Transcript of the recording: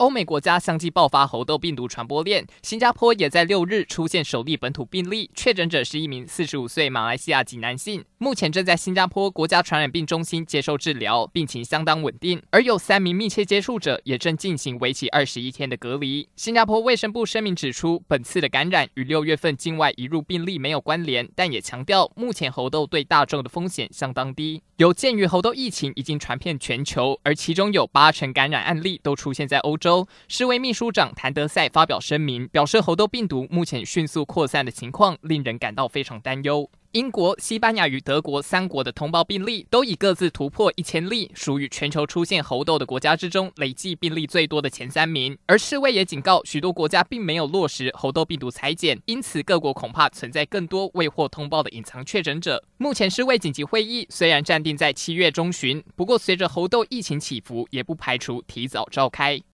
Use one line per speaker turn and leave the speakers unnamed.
欧美国家相继爆发猴痘病毒传播链，新加坡也在六日出现首例本土病例，确诊者是一名四十五岁马来西亚籍男性，目前正在新加坡国家传染病中心接受治疗，病情相当稳定。而有三名密切接触者也正进行为期二十一天的隔离。新加坡卫生部声明指出，本次的感染与六月份境外移入病例没有关联，但也强调目前猴痘对大众的风险相当低。有鉴于猴痘疫情已经传遍全球，而其中有八成感染案例都出现在欧洲。世卫秘书长谭德赛发表声明，表示猴痘病毒目前迅速扩散的情况令人感到非常担忧。英国、西班牙与德国三国的通报病例都已各自突破一千例，属于全球出现猴痘的国家之中累计病例最多的前三名。而世卫也警告，许多国家并没有落实猴痘病毒裁剪，因此各国恐怕存在更多未获通报的隐藏确诊者。目前世卫紧急会议虽然暂定在七月中旬，不过随着猴痘疫情起伏，也不排除提早召开。